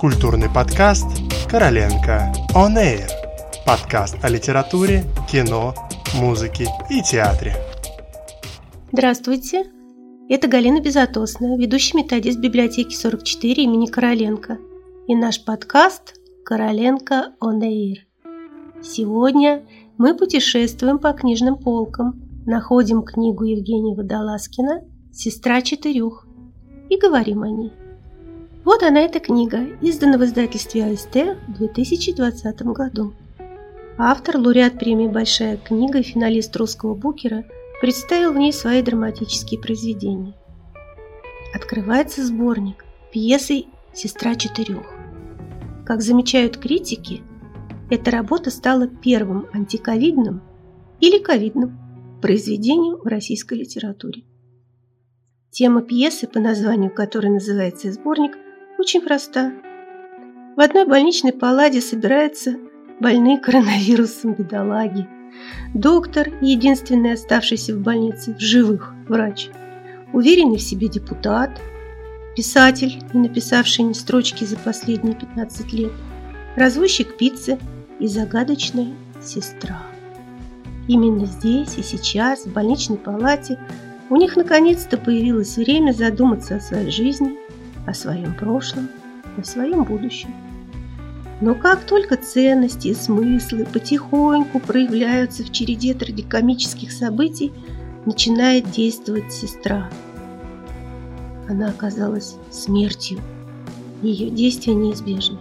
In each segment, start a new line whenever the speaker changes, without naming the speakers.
Культурный подкаст «Короленко On Air». Подкаст о литературе, кино, музыке и театре.
Здравствуйте, это Галина Безотосная, ведущий методист библиотеки 44 имени Короленко и наш подкаст «Короленко On Air». Сегодня мы путешествуем по книжным полкам, находим книгу Евгения Водолазкина «Сестра четырех» и говорим о ней. Вот она, эта книга, издана в издательстве АСТ в 2020 году. Автор, лауреат премии «Большая книга» и финалист русского букера представил в ней свои драматические произведения. Открывается сборник пьесой «Сестра четырех». Как замечают критики, эта работа стала первым антиковидным или ковидным произведением в российской литературе. Тема пьесы, по названию которой называется сборник, очень проста. В одной больничной палате собираются больные коронавирусом бедолаги. Доктор, единственный оставшийся в больнице в живых врач, уверенный в себе депутат, писатель, не написавший ни строчки за последние 15 лет, развозчик пиццы и загадочная сестра. Именно здесь и сейчас, в больничной палате, у них наконец-то появилось время задуматься о своей жизни, о своем прошлом, о своем будущем. Но как только ценности и смыслы потихоньку проявляются в череде трагикомических событий, начинает действовать сестра. Она оказалась смертью. Ее действия неизбежны.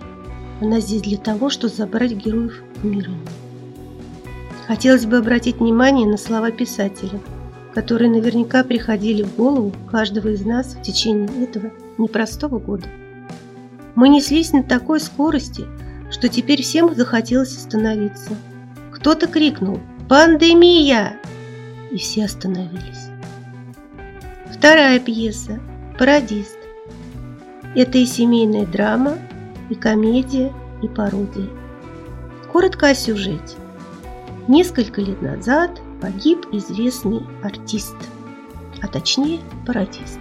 Она здесь для того, чтобы забрать героев в мир. Хотелось бы обратить внимание на слова писателя, которые наверняка приходили в голову каждого из нас в течение этого непростого года. Мы неслись на такой скорости, что теперь всем захотелось остановиться. Кто-то крикнул «Пандемия!» и все остановились. Вторая пьеса «Пародист». Это и семейная драма, и комедия, и пародия. Коротко о сюжете. Несколько лет назад погиб известный артист, а точнее пародист.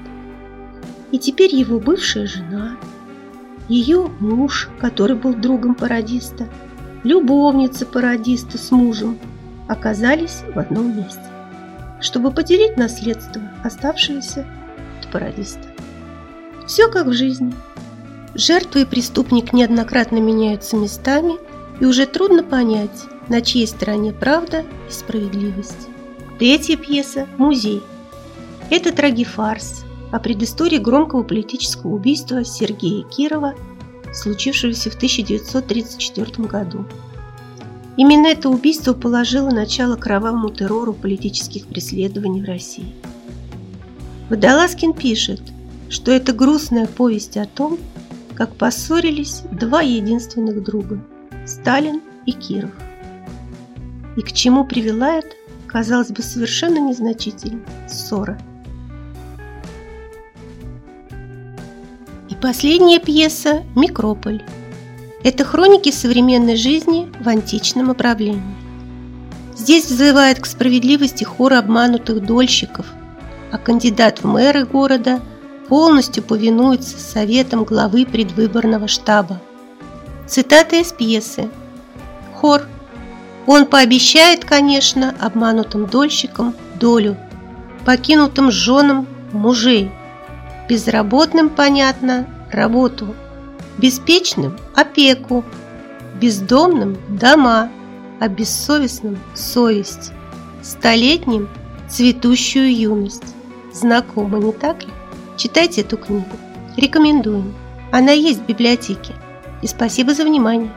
И теперь его бывшая жена, ее муж, который был другом пародиста, любовница пародиста с мужем оказались в одном месте, чтобы поделить наследство, оставшееся от пародиста. Все как в жизни. Жертва и преступник неоднократно меняются местами, и уже трудно понять, на чьей стороне правда и справедливость. Третья пьеса «Музей». Это трагифарс о предыстории громкого политического убийства Сергея Кирова, случившегося в 1934 году. Именно это убийство положило начало кровавому террору политических преследований в России. Водолазкин пишет, что это грустная повесть о том, как поссорились два единственных друга – Сталин и Киров и к чему привела эта, казалось бы, совершенно незначительная ссора. И последняя пьеса «Микрополь». Это хроники современной жизни в античном управлении. Здесь взывает к справедливости хор обманутых дольщиков, а кандидат в мэры города полностью повинуется советам главы предвыборного штаба. Цитата из пьесы. Хор – он пообещает, конечно, обманутым дольщикам долю, покинутым женам мужей, безработным, понятно, работу, беспечным – опеку, бездомным – дома, а бессовестным – совесть, столетним – цветущую юность. Знакомо, не так ли? Читайте эту книгу. Рекомендуем. Она есть в библиотеке. И спасибо за внимание.